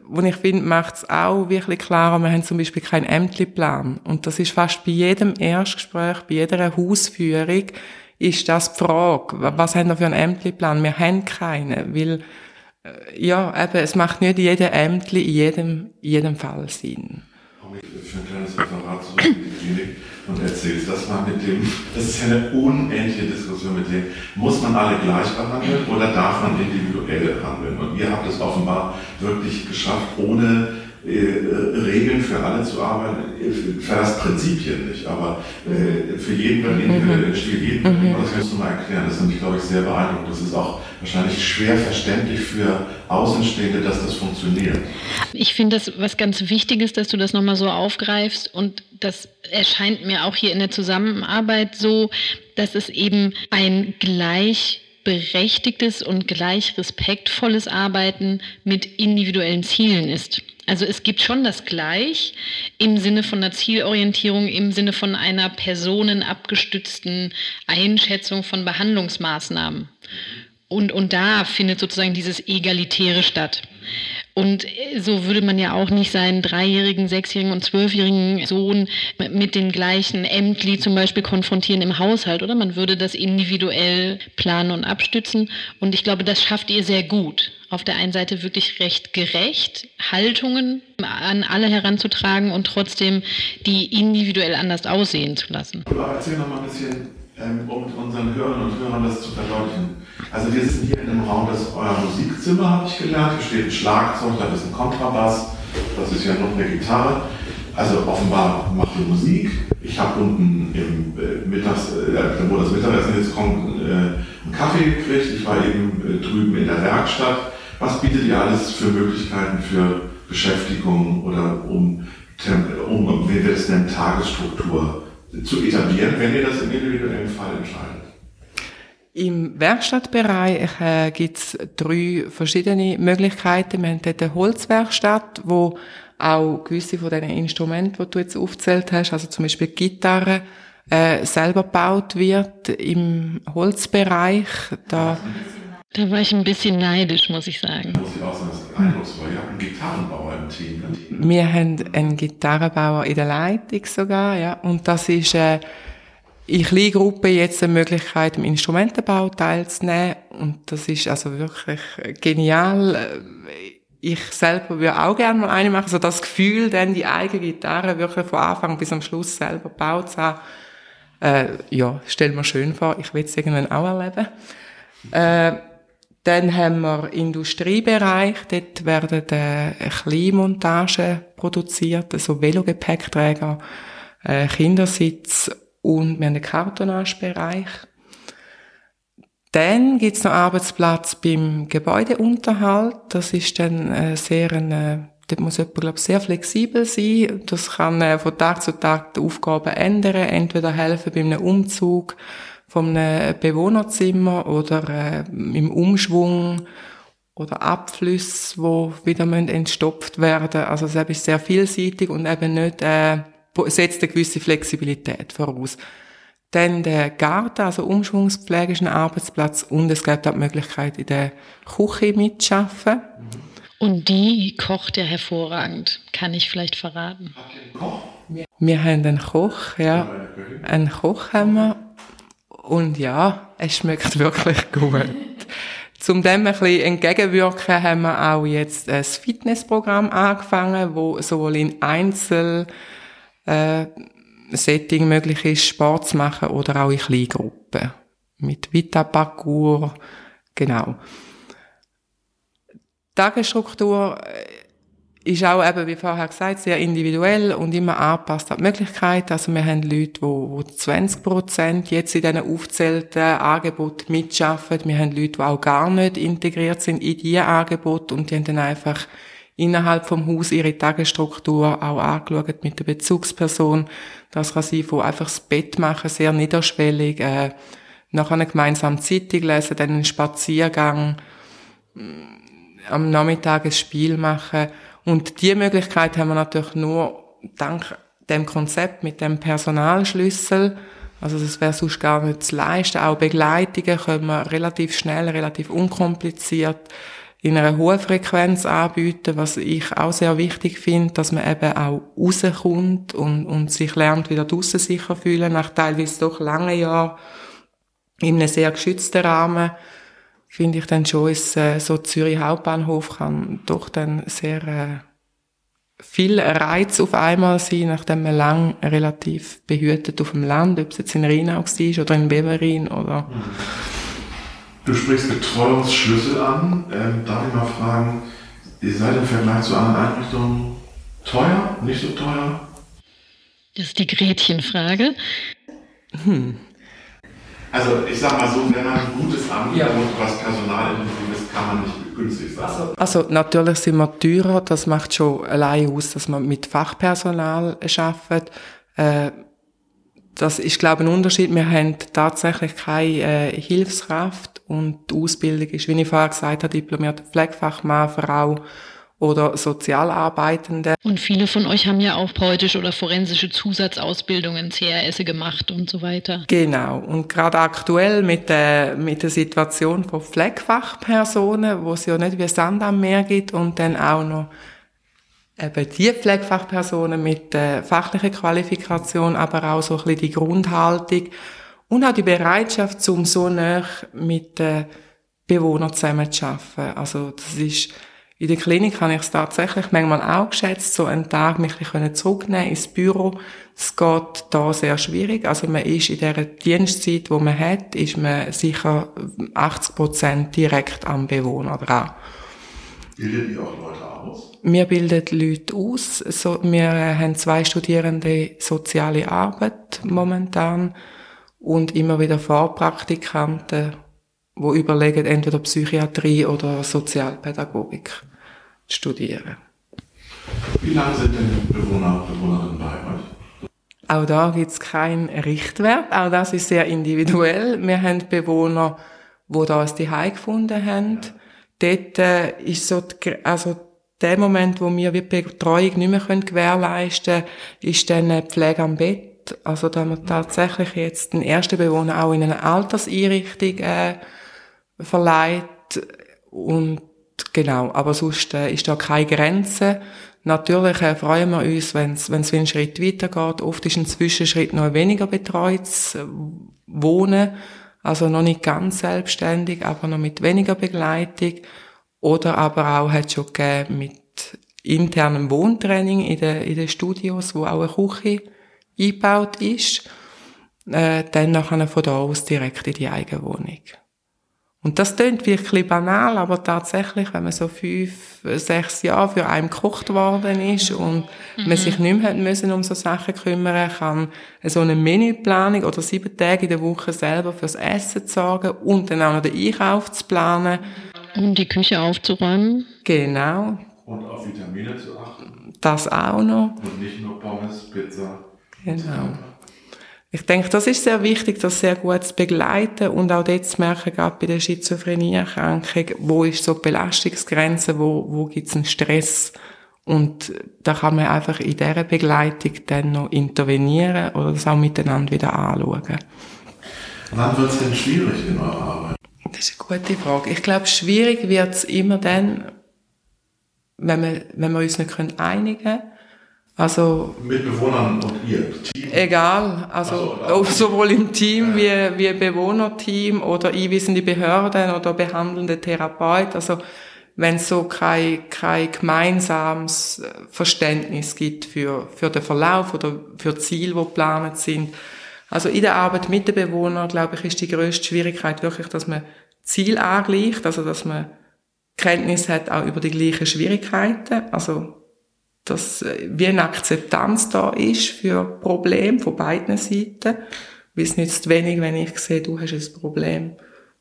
Speaker 3: wo ich finde, macht es auch wirklich klarer, wir haben zum Beispiel keinen Ämterplan. Und das ist fast bei jedem Erstgespräch, bei jeder Hausführung, ist das die Frage, was haben wir für einen Ämterplan? Wir haben keinen, weil, ja, eben, es macht nicht jeder Ämtli in jedem, in jedem Fall Sinn.
Speaker 2: Für ein kleines Referat zurück in Klinik und erzählst das mal mit dem, das ist ja eine unendliche Diskussion mit dem, muss man alle gleich behandeln oder darf man individuell handeln? Und ihr habt es offenbar wirklich geschafft, ohne Regeln für alle zu arbeiten, für das Prinzipien nicht, aber äh, für jeden wird individuell mhm. Jeden. Mhm. Das musst du mal erklären. Das ist nämlich, glaube ich, sehr beeindruckend. Das ist auch wahrscheinlich schwer verständlich für Außenstehende, dass das funktioniert.
Speaker 1: Ich finde das was ganz Wichtiges, dass du das nochmal so aufgreifst und das erscheint mir auch hier in der Zusammenarbeit so, dass es eben ein gleich berechtigtes und gleich respektvolles Arbeiten mit individuellen Zielen ist. Also es gibt schon das Gleich im Sinne von einer Zielorientierung, im Sinne von einer personenabgestützten Einschätzung von Behandlungsmaßnahmen. Und, und da findet sozusagen dieses Egalitäre statt. Und so würde man ja auch nicht seinen dreijährigen, sechsjährigen und zwölfjährigen Sohn mit den gleichen Ämtli zum Beispiel konfrontieren im Haushalt, oder? Man würde das individuell planen und abstützen. Und ich glaube, das schafft ihr sehr gut. Auf der einen Seite wirklich recht gerecht, Haltungen an alle heranzutragen und trotzdem die individuell anders aussehen zu lassen.
Speaker 2: Aber erzähl noch mal ein bisschen, ähm, um unseren Hörern und Hörern das zu verdeutlichen. Also wir sind hier in einem Raum, das ist euer Musikzimmer, habe ich gelernt. Hier steht ein Schlagzeug, da ist ein Kontrabass, das ist ja noch eine Gitarre. Also offenbar macht ihr Musik. Ich habe unten im äh, Mittags, äh, wo das Mittagessen jetzt kommt, äh, einen Kaffee gekriegt. Ich war eben äh, drüben in der Werkstatt. Was bietet ihr alles für Möglichkeiten für Beschäftigung oder um, um wie wir das nennen, Tagesstruktur zu etablieren, wenn ihr das im individuellen Fall entscheidet?
Speaker 3: Im Werkstattbereich äh, gibt es drei verschiedene Möglichkeiten. Wir haben dort eine Holzwerkstatt, wo auch gewisse von den Instrumenten, die du jetzt aufgezählt hast, also zum Beispiel Gitarre, äh, selber gebaut wird im Holzbereich. Da,
Speaker 1: da war ich ein bisschen neidisch, muss ich sagen.
Speaker 2: Muss ich auch sagen, das ist eindrucksvoll. Ihr habt einen Gitarrenbauer im Team.
Speaker 3: Wir haben einen Gitarrenbauer in der Leitung sogar, ja. Und das ist äh, in Kleingruppen jetzt eine Möglichkeit, im Instrumentenbau teilzunehmen. Und das ist also wirklich genial. Ich selber würde auch gerne mal eine machen. Also das Gefühl, dann die eigene Gitarre wirklich von Anfang bis am Schluss selber gebaut zu haben, äh, ja, stell mir schön vor. Ich will es irgendwann auch erleben. Äh, dann haben wir Industriebereich. Dort werden äh, Kleinmontagen produziert, also Velogepäckträger, äh, Kindersitz und wir haben einen Kartonagebereich. Dann gibt es noch Arbeitsplatz beim Gebäudeunterhalt. Das ist dann äh, sehr ein, äh, dort muss jemand, glaube sehr flexibel sein. Das kann äh, von Tag zu Tag die Aufgaben ändern. Entweder helfen bei einem Umzug von einem Bewohnerzimmer oder äh, im Umschwung oder Abflüsse, wo wieder entstopft werden. Also es ist sehr vielseitig und eben nicht äh, setzt eine gewisse Flexibilität voraus. Dann der Garten, also Umschwungspflege ist ein Arbeitsplatz und es gibt auch die Möglichkeit, in der Küche mitzuarbeiten.
Speaker 1: Und die kocht ja hervorragend, kann ich vielleicht verraten.
Speaker 3: Wir haben einen Koch, ja. Einen Koch haben wir. Und ja, es schmeckt *laughs* wirklich gut. Zum dem ein bisschen entgegenwirken, haben wir auch jetzt ein Fitnessprogramm angefangen, wo sowohl in Einzel- äh, Setting möglich ist, Sport zu machen oder auch in Kleingruppen. Mit Vita-Parcours, genau. Tagesstruktur ist auch eben, wie vorher gesagt, sehr individuell und immer angepasst an die Möglichkeiten. Also wir haben Leute, die, die 20 Prozent jetzt in diesen aufzählten Angeboten mitschaffen. Wir haben Leute, die auch gar nicht integriert sind in diese Angebote und die haben dann einfach innerhalb vom Haus ihre Tagesstruktur auch angeschaut mit der Bezugsperson. Das kann sein, wo einfach das Bett machen, sehr niederschwellig, äh, nachher eine gemeinsame Zeitung lesen, dann einen Spaziergang, mm, am Nachmittag ein Spiel machen. Und die Möglichkeit haben wir natürlich nur dank dem Konzept mit dem Personalschlüssel. Also das wäre sonst gar nicht zu leisten. Auch Begleitungen können wir relativ schnell, relativ unkompliziert in einer hohen Frequenz anbieten, was ich auch sehr wichtig finde, dass man eben auch rauskommt und, und sich lernt, wieder draussen sicher fühlen, nach teilweise doch langen Jahren in einem sehr geschützten Rahmen, finde ich dann schon, ist, äh, so Zürich Hauptbahnhof kann doch dann sehr äh, viel Reiz auf einmal sein, nachdem man lang relativ behütet auf dem Land, ob es jetzt in Rheinau war oder in Beverin oder
Speaker 2: Du sprichst Betreuungsschlüssel an. Ähm, darf ich mal fragen, ihr seid im Vergleich zu anderen Einrichtungen Teuer, nicht so teuer?
Speaker 1: Das ist die Gretchenfrage. Hm.
Speaker 2: Also ich sag mal so, wenn man ein gutes Angebot, ja. was personalintensiv ist, kann man nicht günstig sein.
Speaker 3: Also, also natürlich sind wir teurer, das macht schon allein aus, dass man mit Fachpersonal arbeitet. Äh, das ist, glaube ich, ein Unterschied. Wir haben tatsächlich keine äh, Hilfskraft und die Ausbildung ist, wie ich vorher gesagt habe, diplomierter Pflegefachmann, Frau oder Sozialarbeitende.
Speaker 1: Und viele von euch haben ja auch poetische oder forensische Zusatzausbildungen, CRS gemacht und so weiter.
Speaker 3: Genau. Und gerade aktuell mit der, mit der Situation von Pflegefachpersonen, wo es ja nicht wie Sand am Meer gibt und dann auch noch eben die Pflegefachpersonen mit der fachlichen Qualifikation, aber auch so ein bisschen die Grundhaltung und auch die Bereitschaft, zum so nah mit den Bewohnern zusammen zu arbeiten. Also das ist in der Klinik habe ich es tatsächlich manchmal auch geschätzt, so einen Tag mich ein zurücknehmen ins Büro. Es geht da sehr schwierig. Also man ist in der Dienstzeit, wo man hat, ist man sicher 80 Prozent direkt am Bewohner dran.
Speaker 2: Bildet ihr auch Leute aus?
Speaker 3: Wir bilden Leute aus. So, wir haben zwei Studierende soziale Arbeit momentan und immer wieder Vorpraktikanten die überlegen, entweder Psychiatrie oder Sozialpädagogik zu studieren.
Speaker 2: Wie lange sind denn Bewohner und Bewohnerinnen bei euch?
Speaker 3: Auch da gibt es keinen Richtwert. Auch das ist sehr individuell. Wir haben Bewohner, die da die Heim gefunden haben. Dort äh, ist so, die, also der Moment, wo wir die Betreuung nicht mehr gewährleisten können, ist dann die Pflege am Bett. Also da haben wir tatsächlich jetzt den ersten Bewohner auch in eine Alterseinrichtung äh, verleiht und genau, aber sonst äh, ist da keine Grenze. Natürlich äh, freuen wir uns, wenn es einen Schritt weitergeht. Oft ist ein Zwischenschritt noch weniger betreutes äh, Wohnen, also noch nicht ganz selbstständig, aber noch mit weniger Begleitung. Oder aber auch hat schon gegeben mit internem Wohntraining in den, in den Studios, wo auch eine Küche eingebaut ist. Äh, dann nachher von da aus direkt in die eigene Wohnung. Und das klingt wirklich banal, aber tatsächlich, wenn man so fünf, sechs Jahre für einen gekocht worden ist und mhm. man sich nicht mehr müssen um so Sachen kümmern, kann so eine Menüplanung oder sieben Tage in der Woche selber fürs Essen sorgen und dann auch noch den Einkauf zu planen.
Speaker 1: Und die Küche aufzuräumen.
Speaker 3: Genau.
Speaker 2: Und auf Vitamine zu achten.
Speaker 3: Das auch noch.
Speaker 2: Und nicht nur Pommes, Pizza.
Speaker 3: Genau. Ich denke, das ist sehr wichtig, das sehr gut zu begleiten und auch dort zu merken, gerade bei der Schizophrenie-Erkrankung, wo ist so die Belastungsgrenze, wo, wo gibt es einen Stress und da kann man einfach in dieser Begleitung dann noch intervenieren oder das auch miteinander wieder anschauen.
Speaker 2: Wann wird es denn schwierig in eurer Arbeit?
Speaker 3: Das ist eine gute Frage. Ich glaube, schwierig wird es immer dann, wenn wir, wenn wir uns nicht einigen können also
Speaker 2: mit Bewohnern und ihr Team?
Speaker 3: Egal, also, also sowohl im Team ja. wie, wie Bewohnerteam oder einweisende Behörden oder behandelnde Therapeut. Also wenn es so kein, kein gemeinsames Verständnis gibt für, für den Verlauf oder für Ziele, die geplant sind. Also in der Arbeit mit den Bewohnern, glaube ich, ist die größte Schwierigkeit wirklich, dass man Ziel angleicht, also dass man Kenntnis hat auch über die gleichen Schwierigkeiten. Also dass äh, wie eine Akzeptanz da ist für Probleme von beiden Seiten. Weil es nützt wenig, wenn ich sehe, du hast ein Problem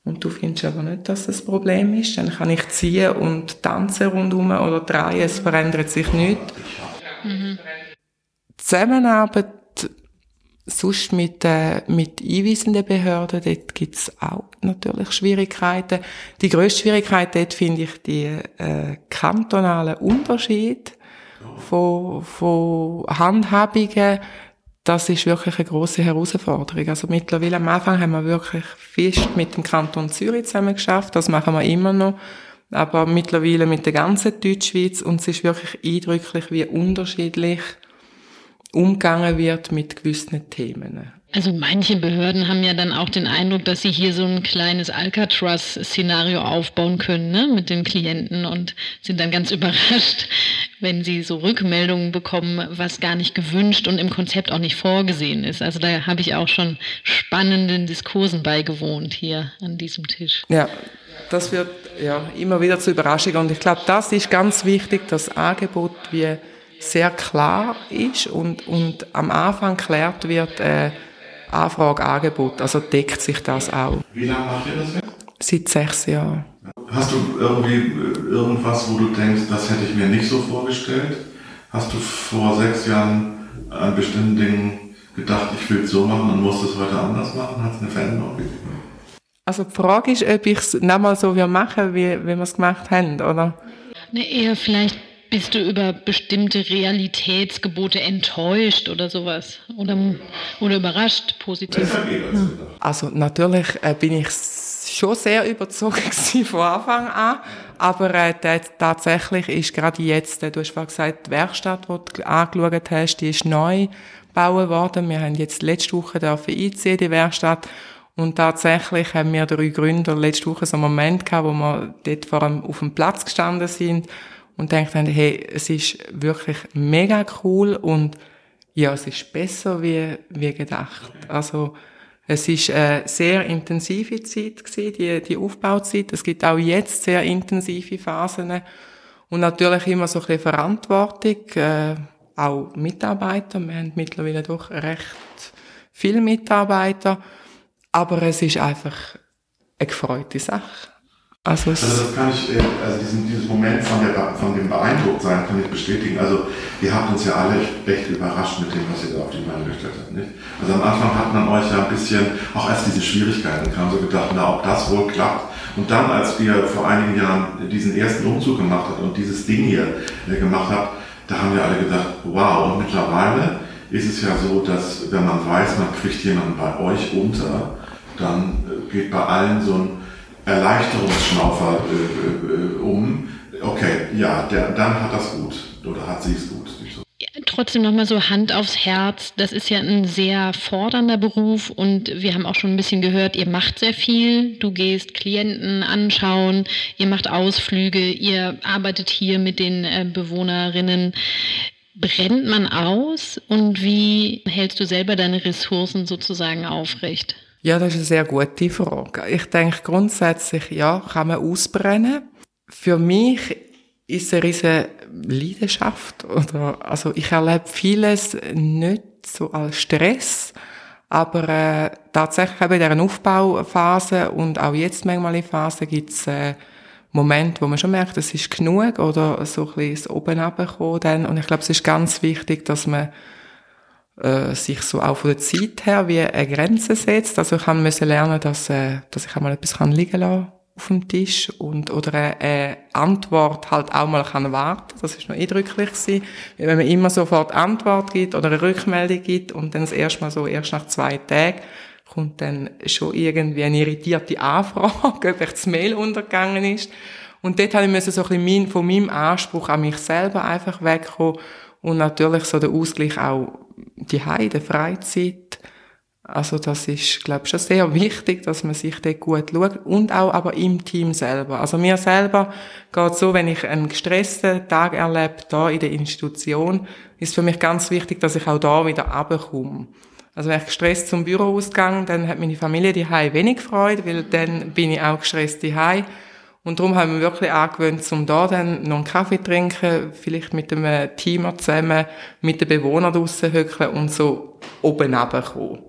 Speaker 3: und du findest aber nicht, dass das ein Problem ist. Dann kann ich ziehen und tanzen rundherum oder drehen, es verändert sich nichts. Mhm. Zusammenarbeit sonst mit, äh, mit einweisenden Behörden, dort gibt's auch natürlich Schwierigkeiten. Die grösste Schwierigkeit dort finde ich die äh, kantonalen Unterschiede von, von Handhabungen, das ist wirklich eine große Herausforderung. Also mittlerweile am Anfang haben wir wirklich fest mit dem Kanton Zürich zusammen geschafft. Das machen wir immer noch. Aber mittlerweile mit der ganzen Deutschschweiz. Und es ist wirklich eindrücklich, wie unterschiedlich umgegangen wird mit gewissen Themen.
Speaker 1: Also manche Behörden haben ja dann auch den Eindruck, dass sie hier so ein kleines Alcatraz-Szenario aufbauen können ne, mit den Klienten und sind dann ganz *laughs* überrascht, wenn sie so Rückmeldungen bekommen, was gar nicht gewünscht und im Konzept auch nicht vorgesehen ist. Also da habe ich auch schon spannenden Diskursen beigewohnt hier an diesem Tisch.
Speaker 3: Ja, das wird ja immer wieder zur Überraschung und ich glaube, das ist ganz wichtig, das Angebot wie sehr klar ist und, und am Anfang geklärt wird, äh, Anfrage, Angebot, also deckt sich das auch.
Speaker 2: Wie lange macht ihr das jetzt?
Speaker 3: Seit sechs Jahren.
Speaker 2: Hast du irgendwie äh, irgendwas, wo du denkst, das hätte ich mir nicht so vorgestellt? Hast du vor sechs Jahren an bestimmten Dingen gedacht, ich will es so machen und muss es heute anders machen? Hat es eine Veränderung gegeben?
Speaker 3: Also die Frage ist, ob ich es nochmal so machen wie, wie wir es gemacht haben, oder?
Speaker 1: Ne, eher vielleicht bist du über bestimmte Realitätsgebote enttäuscht oder sowas? Oder, oder überrascht, positiv?
Speaker 3: Also natürlich äh, bin ich schon sehr überzogen *laughs* von Anfang an. Aber äh, tatsächlich ist gerade jetzt, äh, du hast vorhin gesagt, die Werkstatt, die du angeschaut hast, die ist neu gebaut worden. Wir haben jetzt letzte Woche einziehen, die Werkstatt. Und tatsächlich haben wir drei Gründer letzte Woche so einen Moment gehabt, wo wir dort vor allem auf dem Platz gestanden sind und gedacht haben, hey, es ist wirklich mega cool und ja, es ist besser wie, wie gedacht. Also, es ist eine sehr intensive Zeit gewesen, die, die Aufbauzeit. Es gibt auch jetzt sehr intensive Phasen. Und natürlich immer so ein bisschen Verantwortung, äh, auch Mitarbeiter. Wir haben mittlerweile doch recht viele Mitarbeiter. Aber es ist einfach eine gefreute Sache.
Speaker 2: Also, also das kann ich, äh, also diesen, dieses Moment von, der, von dem Beeindrucktsein kann ich bestätigen. Also ihr habt uns ja alle echt überrascht mit dem, was ihr da auf die Beine gestellt habt. Nicht? Also am Anfang hat man euch ja ein bisschen, auch als diese Schwierigkeiten kamen, so gedacht, na ob das wohl klappt. Und dann, als ihr vor einigen Jahren diesen ersten Umzug gemacht habt und dieses Ding hier äh, gemacht habt, da haben wir alle gedacht, wow, und mittlerweile ist es ja so, dass wenn man weiß, man kriegt jemanden bei euch unter, dann äh, geht bei allen so ein Erleichterungsschnaufer äh, äh, um. Okay, ja, der, dann hat das gut oder hat sie es gut.
Speaker 1: Ja, trotzdem nochmal so Hand aufs Herz. Das ist ja ein sehr fordernder Beruf und wir haben auch schon ein bisschen gehört, ihr macht sehr viel. Du gehst Klienten anschauen, ihr macht Ausflüge, ihr arbeitet hier mit den äh, Bewohnerinnen. Brennt man aus und wie hältst du selber deine Ressourcen sozusagen aufrecht?
Speaker 3: Ja, das ist eine sehr gute Frage. Ich denke grundsätzlich, ja, kann man ausbrennen. Für mich ist es eine riesige Leidenschaft. Oder, also ich erlebe vieles nicht so als Stress, aber äh, tatsächlich eben in dieser Aufbauphase und auch jetzt manchmal in Phase gibt es äh, Momente, wo man schon merkt, es ist genug oder so ein bisschen das Oben runterkommen Und ich glaube, es ist ganz wichtig, dass man äh, sich so auch von der Zeit her wie eine Grenze setzt. Also ich musste lernen, dass, äh, dass ich einmal etwas kann liegen lassen auf dem Tisch und oder eine, eine Antwort halt auch mal kann warten. Das ist noch eindrücklich gewesen. Wenn man immer sofort Antwort gibt oder eine Rückmeldung gibt und dann das erste Mal so erst nach zwei Tagen kommt dann schon irgendwie eine irritierte Anfrage, *laughs* ob das Mail untergegangen ist. Und dort habe ich so ein bisschen von meinem Anspruch an mich selber einfach wegkommen und natürlich so der Ausgleich auch die Heide, Freizeit. Also das ist, glaube ich, schon sehr wichtig, dass man sich dort gut schaut und auch aber im Team selber. Also mir selber geht so, wenn ich einen gestressten Tag erlebe, da in der Institution, ist für mich ganz wichtig, dass ich auch da wieder runterkomme. Also wenn ich gestresst zum Büro ausgehe, dann hat meine Familie die wenig Freude, weil dann bin ich auch gestresst die und darum haben wir wirklich angewöhnt, um da dann noch einen Kaffee zu trinken, vielleicht mit einem Team zusammen, mit den Bewohnern draussen hückeln und so oben runterkommen.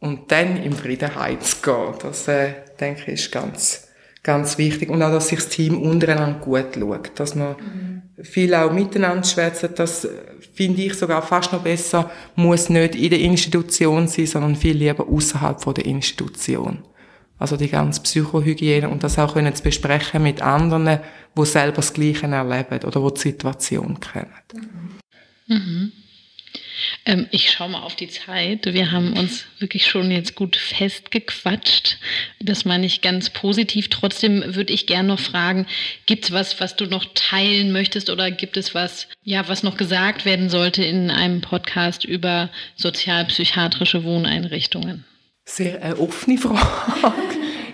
Speaker 3: Und dann im Frieden heimzugehen. Das, äh, denke ich, ist ganz, ganz wichtig. Und auch, dass sich das Team untereinander gut schaut. Dass man mhm. viel auch miteinander schwätzt. Das finde ich sogar fast noch besser. Muss nicht in der Institution sein, sondern viel lieber außerhalb der Institution. Also die ganze Psychohygiene und das auch können zu besprechen mit anderen, wo selber das Gleiche erleben oder wo die Situation kennen.
Speaker 1: Mhm. Ähm, ich schaue mal auf die Zeit. Wir haben uns wirklich schon jetzt gut festgequatscht. Das meine ich ganz positiv. Trotzdem würde ich gerne noch fragen, gibt es was, was du noch teilen möchtest oder gibt es was, ja, was noch gesagt werden sollte in einem Podcast über sozialpsychiatrische Wohneinrichtungen?
Speaker 3: Sehr eine offene Frage.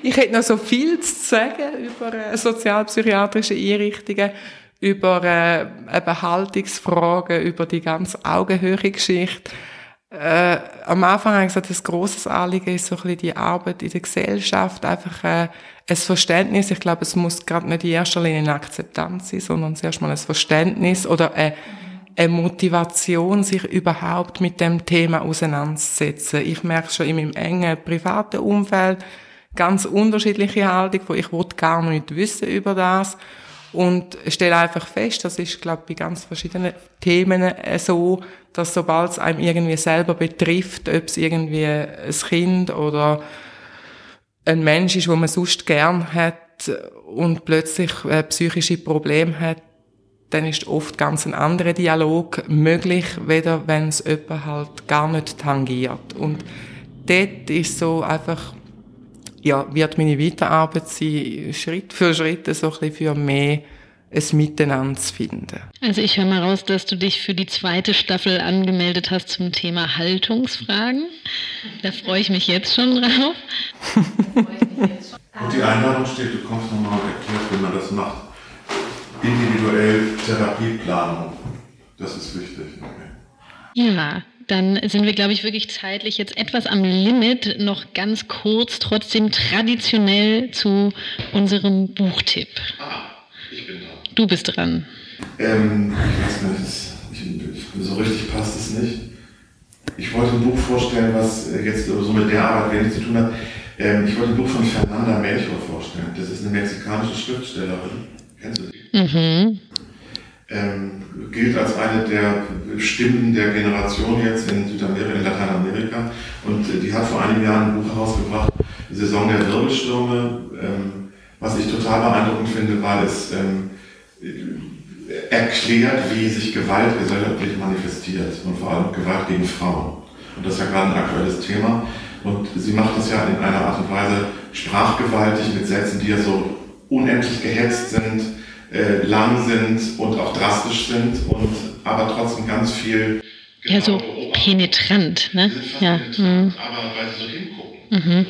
Speaker 3: Ich hätte noch so viel zu sagen über äh, sozialpsychiatrische Einrichtungen, über äh, Behaltungsfragen, über die ganze Augenhöhe-Geschichte. Äh, am Anfang habe ich gesagt, das grosses Anliegen ist so ein bisschen die Arbeit in der Gesellschaft, einfach äh, ein Verständnis. Ich glaube, es muss gerade nicht in erster Linie eine Akzeptanz sein, sondern zuerst mal ein Verständnis oder eine eine Motivation, sich überhaupt mit dem Thema auseinanderzusetzen. Ich merke schon in meinem engen privaten Umfeld ganz unterschiedliche Haltung, wo ich gar nicht wissen über das und stelle einfach fest, das ist, glaube ich, bei ganz verschiedenen Themen so, dass sobald es einem irgendwie selber betrifft, ob es irgendwie ein Kind oder ein Mensch ist, wo man sonst gern hat und plötzlich äh, psychische Probleme hat, dann ist oft ganz ein anderer Dialog möglich, weder wenn es jemand halt gar nicht tangiert. Und dort ist so einfach, ja, wird meine Weiterarbeit sein, Schritt für Schritt so ein bisschen für mehr es miteinander zu finden.
Speaker 1: Also ich höre mal raus, dass du dich für die zweite Staffel angemeldet hast zum Thema Haltungsfragen. Da freue ich mich jetzt schon drauf. *laughs*
Speaker 2: Und die Einladung steht, du kommst nochmal erklärt, wie man das macht. Individuell Therapieplanung. Das ist wichtig. Okay.
Speaker 1: Ja, dann sind wir, glaube ich, wirklich zeitlich jetzt etwas am Limit. Noch ganz kurz, trotzdem traditionell zu unserem Buchtipp.
Speaker 2: Ah, ich bin da.
Speaker 1: Du bist dran.
Speaker 2: Ähm, ich weiß nicht, ich, so richtig passt es nicht. Ich wollte ein Buch vorstellen, was jetzt so mit der Arbeit wenig zu tun hat. Ähm, ich wollte ein Buch von Fernanda Melchor vorstellen. Das ist eine mexikanische Schriftstellerin. Kennst du die? Mhm. Ähm, gilt als eine der Stimmen der Generation jetzt in Südamerika, in Lateinamerika. Und äh, die hat vor einigen Jahren ein Buch herausgebracht, Saison der Wirbelstürme. Ähm, was ich total beeindruckend finde, weil es ähm, erklärt, wie sich Gewalt gesellschaftlich manifestiert und vor allem Gewalt gegen Frauen. Und das ist ja gerade ein aktuelles Thema. Und sie macht das ja in einer Art und Weise sprachgewaltig mit Sätzen, die ja so unendlich gehetzt sind, äh, lang sind und auch drastisch sind und aber trotzdem ganz viel.
Speaker 1: Ja, so penetrant, ne? Ja.
Speaker 2: Penetrant, mhm. Aber weil sie so hingucken. Mhm.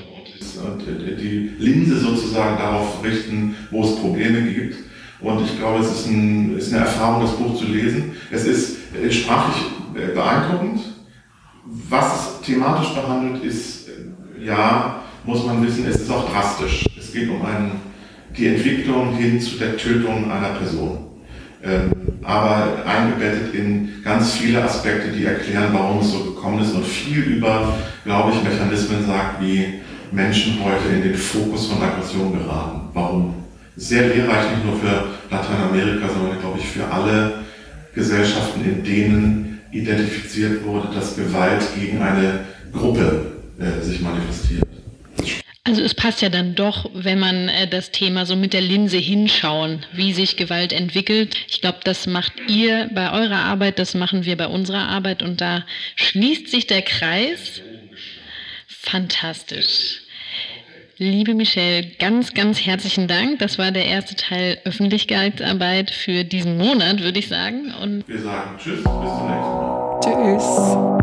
Speaker 2: Und, und äh, die Linse sozusagen darauf richten, wo es Probleme gibt und ich glaube, es ist, ein, ist eine Erfahrung, das Buch zu lesen. Es ist äh, sprachlich äh, beeindruckend. Was es thematisch behandelt, ist, äh, ja, muss man wissen, es ist auch drastisch. Es geht um einen, die Entwicklung hin zu der Tötung einer Person. Ähm, aber eingebettet in ganz viele Aspekte, die erklären, warum es so gekommen ist und viel über, glaube ich, Mechanismen sagt, wie Menschen heute in den Fokus von Aggression geraten. Warum? sehr lehrreich, nicht nur für Lateinamerika, sondern, glaube ich, für alle Gesellschaften, in denen identifiziert wurde, dass Gewalt gegen eine Gruppe äh, sich manifestiert.
Speaker 1: Also es passt ja dann doch, wenn man äh, das Thema so mit der Linse hinschauen, wie sich Gewalt entwickelt. Ich glaube, das macht ihr bei eurer Arbeit, das machen wir bei unserer Arbeit und da schließt sich der Kreis. Fantastisch. Liebe Michelle, ganz, ganz herzlichen Dank. Das war der erste Teil Öffentlichkeitsarbeit für diesen Monat, würde ich sagen.
Speaker 2: Und Wir sagen Tschüss, bis zum nächsten Mal. Tschüss.